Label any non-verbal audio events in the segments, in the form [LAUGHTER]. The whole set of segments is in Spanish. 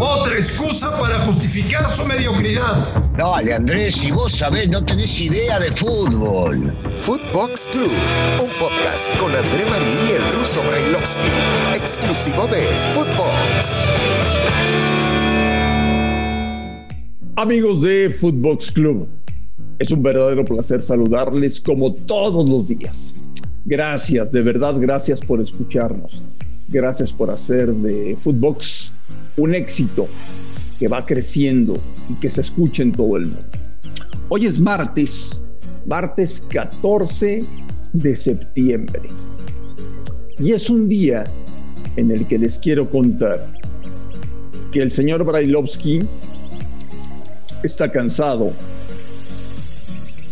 Otra excusa para justificar su mediocridad. Dale, Andrés, si vos sabés, no tenés idea de fútbol. Footbox Club, un podcast con André Marín y el ruso Brailovsky, exclusivo de Footbox. Amigos de Footbox Club, es un verdadero placer saludarles como todos los días. Gracias, de verdad, gracias por escucharnos. Gracias por hacer de Footbox un éxito que va creciendo y que se escuche en todo el mundo. Hoy es martes, martes 14 de septiembre. Y es un día en el que les quiero contar que el señor Brailovsky está cansado,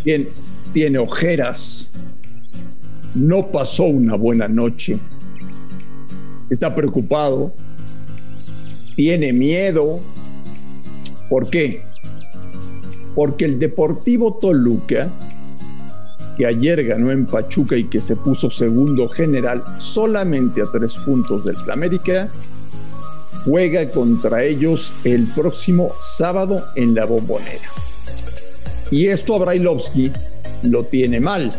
tiene, tiene ojeras, no pasó una buena noche, está preocupado, tiene miedo. ¿Por qué? Porque el Deportivo Toluca, que ayer ganó en Pachuca y que se puso segundo general solamente a tres puntos del América, juega contra ellos el próximo sábado en la bombonera. Y esto a Brailovsky lo tiene mal,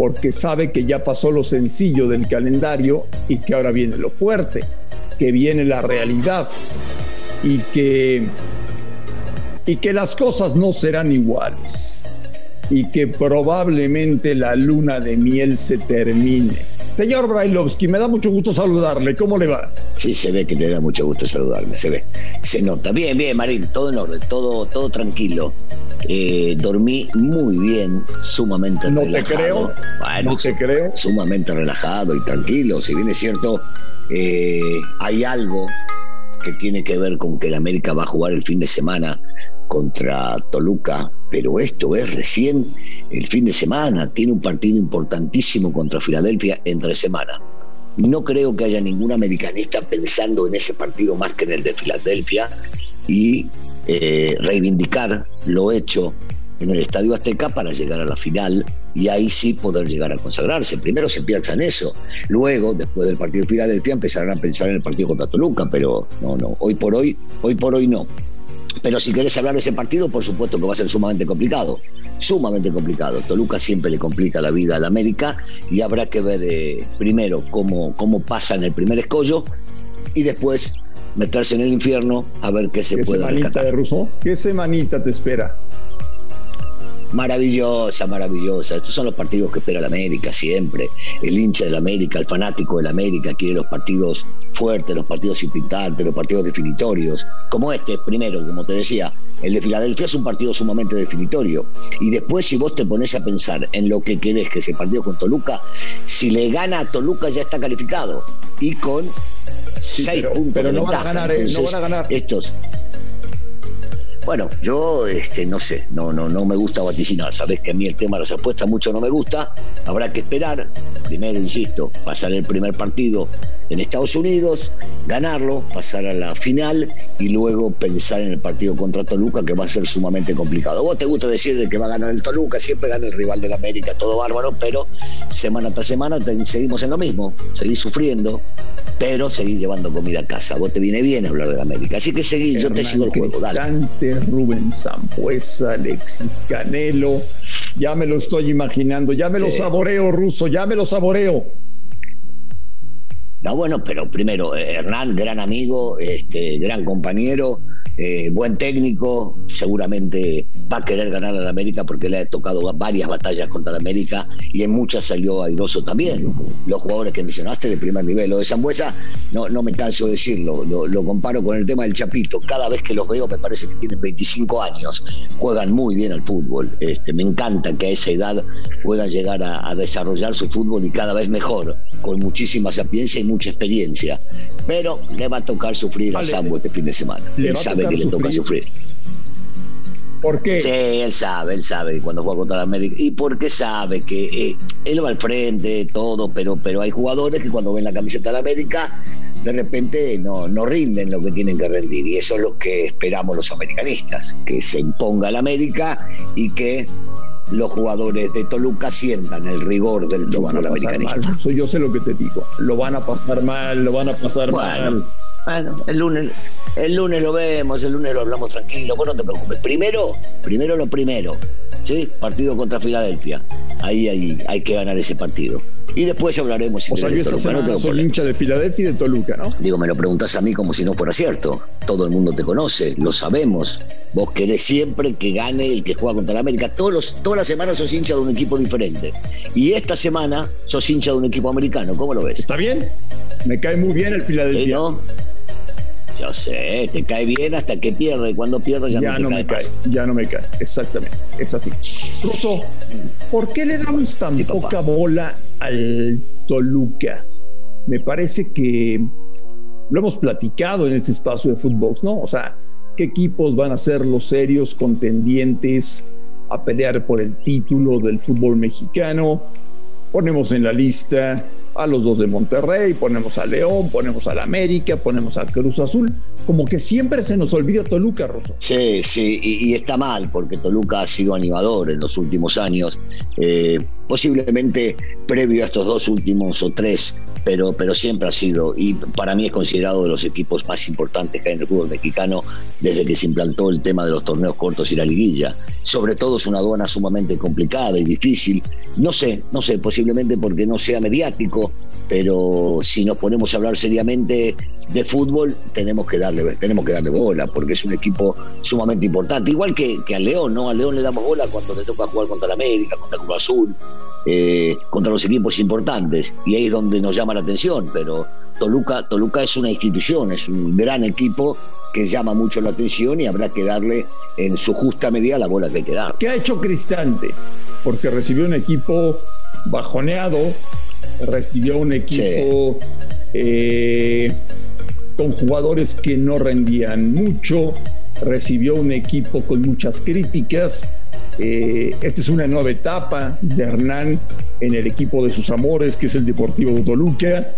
porque sabe que ya pasó lo sencillo del calendario y que ahora viene lo fuerte, que viene la realidad y que, y que las cosas no serán iguales y que probablemente la luna de miel se termine Señor Brailovsky, me da mucho gusto saludarle. ¿Cómo le va? Sí, se ve que le da mucho gusto saludarme, se ve. Se nota. Bien, bien, Marín, todo en orden, todo, todo tranquilo. Eh, dormí muy bien, sumamente no relajado. Te creo, no te creo. Sumamente relajado y tranquilo. Si bien es cierto, eh, hay algo que tiene que ver con que el América va a jugar el fin de semana contra Toluca, pero esto es recién el fin de semana, tiene un partido importantísimo contra Filadelfia entre semana. No creo que haya ningún americanista pensando en ese partido más que en el de Filadelfia y eh, reivindicar lo hecho en el Estadio Azteca para llegar a la final y ahí sí poder llegar a consagrarse. Primero se piensa en eso, luego, después del partido de Filadelfia, empezarán a pensar en el partido contra Toluca, pero no, no, hoy por hoy, hoy por hoy no. Pero si querés hablar de ese partido, por supuesto que va a ser sumamente complicado. Sumamente complicado. Toluca siempre le complica la vida al América y habrá que ver eh, primero cómo, cómo pasa en el primer escollo y después meterse en el infierno a ver qué se ¿Qué puede semanita de? ¿Qué semanita te espera? Maravillosa, maravillosa. Estos son los partidos que espera la América siempre. El hincha de la América, el fanático de la América quiere los partidos fuertes, los partidos pintarte, los partidos definitorios. Como este, primero, como te decía, el de Filadelfia es un partido sumamente definitorio. Y después, si vos te pones a pensar en lo que querés que ese partido con Toluca, si le gana a Toluca ya está calificado. Y con Sí, seis pero, puntos pero no van a ganar, ¿eh? no van a ganar. Estos, bueno, yo este, no sé, no, no, no me gusta vaticinar. Sabés que a mí el tema de las apuestas mucho no me gusta. Habrá que esperar. Primero, insisto, pasar el primer partido en Estados Unidos, ganarlo, pasar a la final y luego pensar en el partido contra Toluca, que va a ser sumamente complicado. Vos te gusta decir de que va a ganar el Toluca, siempre gana el rival de la América, todo bárbaro, pero semana tras semana te- seguimos en lo mismo, seguís sufriendo, pero seguís llevando comida a casa. Vos te viene bien hablar de la América. Así que seguí, yo te sigo el juego, dale. Rubén Zampuesa, Alexis Canelo. Ya me lo estoy imaginando, ya me lo saboreo, Ruso, ya me lo saboreo. No, bueno, pero primero, eh, Hernán, gran amigo, este, gran compañero, eh, buen técnico, seguramente va a querer ganar a la América porque le ha tocado varias batallas contra la América y en muchas salió airoso también. Los jugadores que mencionaste de primer nivel, lo de Zambuesa, no, no me canso de decirlo, lo, lo comparo con el tema del Chapito. Cada vez que los veo me parece que tienen 25 años, juegan muy bien al fútbol. Este, me encanta que a esa edad puedan llegar a, a desarrollar su fútbol y cada vez mejor, con muchísima sapiencia y mucha experiencia. Pero le va a tocar sufrir a. Sambo este fin de semana. Le Él sabe que le toca sufrir. ¿Por qué? Sí, él sabe, él sabe cuando juega contra la América. Y porque sabe que eh, él va al frente, todo, pero, pero hay jugadores que cuando ven la camiseta de la América, de repente no, no rinden lo que tienen que rendir. Y eso es lo que esperamos los americanistas, que se imponga la América y que los jugadores de Toluca sientan el rigor del Lo van a fútbol pasar americanista. mal, yo sé lo que te digo. Lo van a pasar mal, lo van a pasar Bueno. mal. Bueno, el lunes, el lunes lo vemos, el lunes lo hablamos tranquilo, vos no te preocupes. Primero, primero lo primero, ¿sí? Partido contra Filadelfia. Ahí, ahí hay que ganar ese partido. Y después hablaremos. Si o sea, yo esta semana soy hincha de Filadelfia y de Toluca, ¿no? Digo, me lo preguntas a mí como si no fuera cierto. Todo el mundo te conoce, lo sabemos. Vos querés siempre que gane el que juega contra la América. Todos los, todas las semanas sos hincha de un equipo diferente. Y esta semana sos hincha de un equipo americano. ¿Cómo lo ves? Está bien. Me cae muy bien el Filadelfia. no? Yo sé, te cae bien hasta que pierde. Cuando pierde ya, no, me cae. Ya no me cae, exactamente. Es así. Russo, ¿por qué le damos tan poca bola al Toluca? Me parece que lo hemos platicado en este espacio de fútbol, ¿no? O sea, ¿qué equipos van a ser los serios contendientes a pelear por el título del fútbol mexicano? Ponemos en la lista a los dos de Monterrey, ponemos a León, ponemos al América, ponemos a Cruz Azul. Como que siempre se nos olvida Toluca, Rosso. Sí, sí, y, está mal porque Toluca ha sido animador en los últimos años. Eh, posiblemente previo a estos dos últimos o tres, pero, pero siempre ha sido, y para mí es considerado de los equipos más importantes que hay en el fútbol mexicano desde que se implantó el tema de los torneos cortos y la liguilla. Sobre todo es una aduana sumamente complicada y difícil. No sé, no sé, posiblemente porque no sea mediático, pero si nos ponemos a hablar seriamente de fútbol, tenemos que darle, tenemos que darle bola, porque es un equipo sumamente importante. Igual que, que al León, ¿no? Al León le damos bola cuando le toca jugar contra la América, contra Cruz Azul, eh, contra los equipos importantes y ahí es donde nos llama la atención, pero Toluca, Toluca es una institución, es un gran equipo que llama mucho la atención y habrá que darle en su justa medida la bola que hay que dar. ¿Qué ha hecho Cristante? Porque recibió un equipo bajoneado, recibió un equipo eh, con jugadores que no rendían mucho, recibió un equipo con muchas críticas eh, esta es una nueva etapa de Hernán en el equipo de sus amores, que es el Deportivo de Toluca,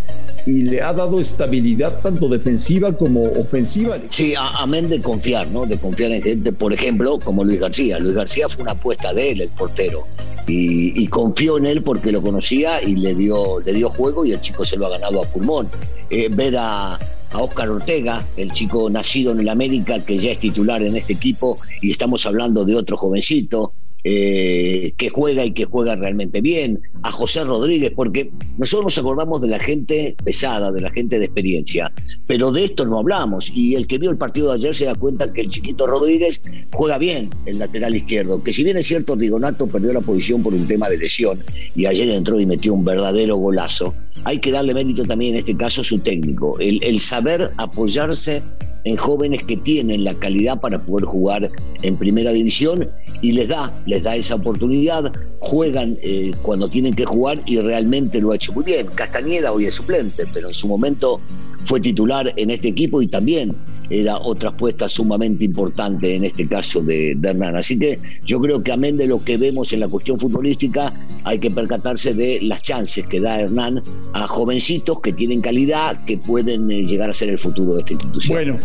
y le ha dado estabilidad tanto defensiva como ofensiva. Sí, amén de confiar, ¿no? De confiar en gente, por ejemplo, como Luis García. Luis García fue una apuesta de él, el portero. Y, confió en él porque lo conocía y le dio, le dio juego y el chico se lo ha ganado a pulmón. Eh, ver a, a Oscar Ortega, el chico nacido en el América, que ya es titular en este equipo, y estamos hablando de otro jovencito. Eh, que juega y que juega realmente bien, a José Rodríguez, porque nosotros nos acordamos de la gente pesada, de la gente de experiencia, pero de esto no hablamos. Y el que vio el partido de ayer se da cuenta que el chiquito Rodríguez juega bien el lateral izquierdo, que si bien es cierto, Rigonato perdió la posición por un tema de lesión y ayer entró y metió un verdadero golazo, hay que darle mérito también en este caso a su técnico, el, el saber apoyarse en jóvenes que tienen la calidad para poder jugar en primera división y les da, les da esa oportunidad, juegan eh, cuando tienen que jugar y realmente lo ha hecho muy bien. Castañeda hoy es suplente, pero en su momento fue titular en este equipo y también era otra apuesta sumamente importante en este caso de, Hernán. Así que yo creo que amén de lo que vemos en la cuestión futbolística, hay que percatarse de las chances que da Hernán a jovencitos que tienen calidad, que pueden eh, llegar a ser el futuro de esta institución. Bueno,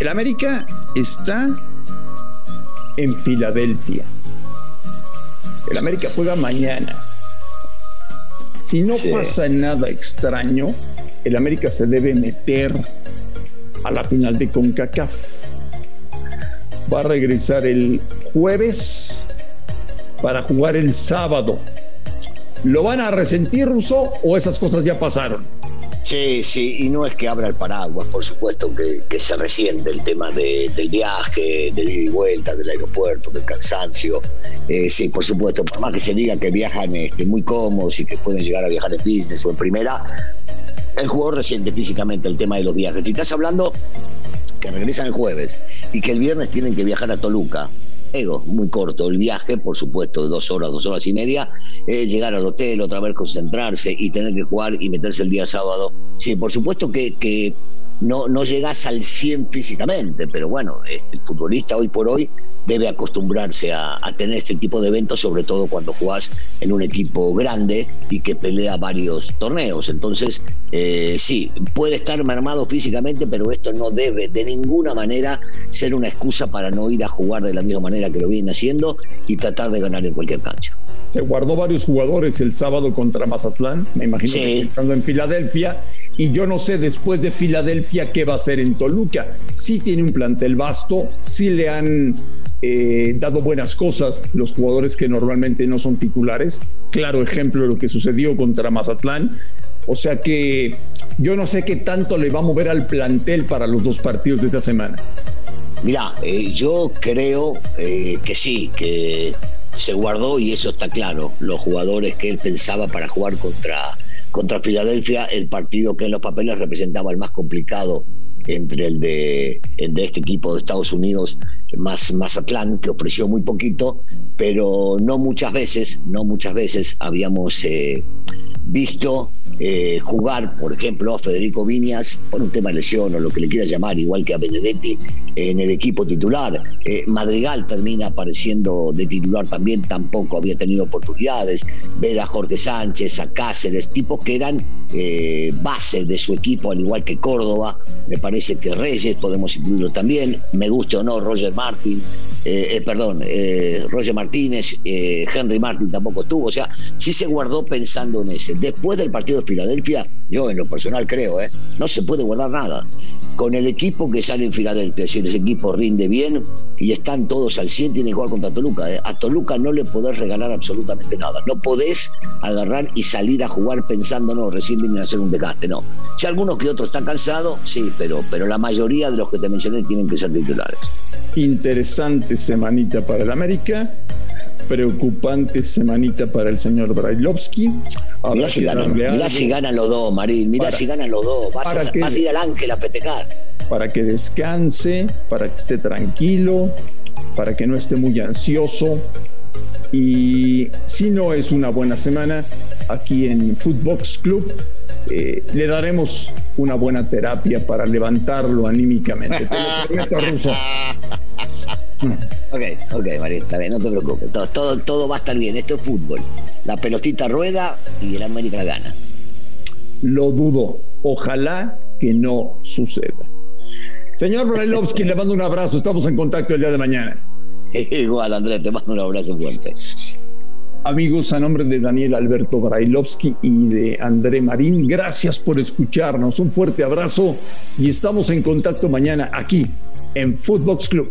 el América está en Filadelfia. El América juega mañana. Si no pasa nada extraño, el América se debe meter a la final de CONCACAF. Va a regresar el jueves para jugar el sábado. ¿Lo van a resentir, Russo, o esas cosas ya pasaron? Sí, sí, y no es que abra el paraguas, por supuesto que, se resiente el tema del viaje, del ida y vuelta, del aeropuerto, del cansancio. Eh, sí, por supuesto, por más que se diga que viajan este, muy cómodos y que pueden llegar a viajar en business o en primera, el jugador resiente físicamente el tema de los viajes. Si estás hablando que regresan el jueves y que el viernes tienen que viajar a Toluca, ego, muy corto el viaje, por supuesto, de dos horas, dos horas y media, eh, llegar al hotel, otra vez concentrarse y tener que jugar y meterse el día sábado. Sí, por supuesto que, que no, no llegas al 100 físicamente, pero bueno, el futbolista hoy por hoy debe acostumbrarse a, tener este tipo de eventos, sobre todo cuando jugás en un equipo grande y que pelea varios torneos. Entonces, eh, sí, puede estar mermado físicamente, pero esto no debe de ninguna manera ser una excusa para no ir a jugar de la misma manera que lo viene haciendo y tratar de ganar en cualquier cancha. Se guardó varios jugadores el sábado contra Mazatlán, me imagino que estando en Filadelfia, y yo no sé después de Filadelfia qué va a hacer en Toluca. Sí tiene un plantel vasto, sí le han eh, dado buenas cosas los jugadores que normalmente no son titulares. Claro ejemplo de lo que sucedió contra Mazatlán. O sea que yo no sé qué tanto le va a mover al plantel para los dos partidos de esta semana. Mira, eh, yo creo eh, que sí, que se guardó y eso está claro. Los jugadores que él pensaba para jugar contra, contra Filadelfia, el partido que en los papeles representaba el más complicado entre el de, de este equipo de Estados Unidos más Mazatlán, que ofreció muy poquito, pero no muchas veces, no muchas veces habíamos eh, visto eh, jugar, por ejemplo, a Federico Viñas por un tema de lesión o lo que le quiera llamar, igual que a Benedetti, en el equipo titular. Eh, Madrigal termina apareciendo de titular también, tampoco había tenido oportunidades. Ver a Jorge Sánchez, a Cáceres, tipos que eran eh, base de su equipo, al igual que Córdoba. Me parece que Reyes podemos incluirlo también. Me guste o no, Roger Martin, perdón, Roger Martínez, Henry Martin tampoco tuvo. O sea, sí se guardó pensando en ese. Después del partido de Filadelfia, yo en lo personal creo, ¿eh? no se puede guardar nada. Con el equipo que sale en Filadelfia, si ese equipo rinde bien y están todos al 100, tiene que jugar contra Toluca. ¿eh? A Toluca no le podés regalar absolutamente nada. No podés agarrar y salir a jugar pensando, no, recién vienen a hacer un desgaste, no. Si algunos que otros están cansados, sí, pero, pero la mayoría de los que te mencioné tienen que ser titulares. Interesante semanita para el América preocupante semanita para el señor Brailovsky. Mirá si, ganan, los dos, Marín. Mirá si ganan los dos. Vas, a, que, ir al ángel a petecar. Para que descanse, para que esté tranquilo, para que no esté muy ansioso. Y si no es una buena semana, aquí en Footbox Club eh, le daremos una buena terapia para levantarlo anímicamente. Te lo prometo, Ruso. [LAUGHS] [LAUGHS] Ok, ok, María, está bien, no te preocupes. Todo, todo, todo, va a estar bien. Esto es fútbol. La pelotita rueda y el América gana. Lo dudo. Ojalá que no suceda. Señor Brailovsky, le mando un abrazo. Estamos en contacto el día de mañana. [LAUGHS] Igual, Andrés, te mando un abrazo fuerte. Amigos, a nombre de Daniel Alberto Brailovsky y de André Marín, gracias por escucharnos. Un fuerte abrazo y estamos en contacto mañana aquí en Footbox Club.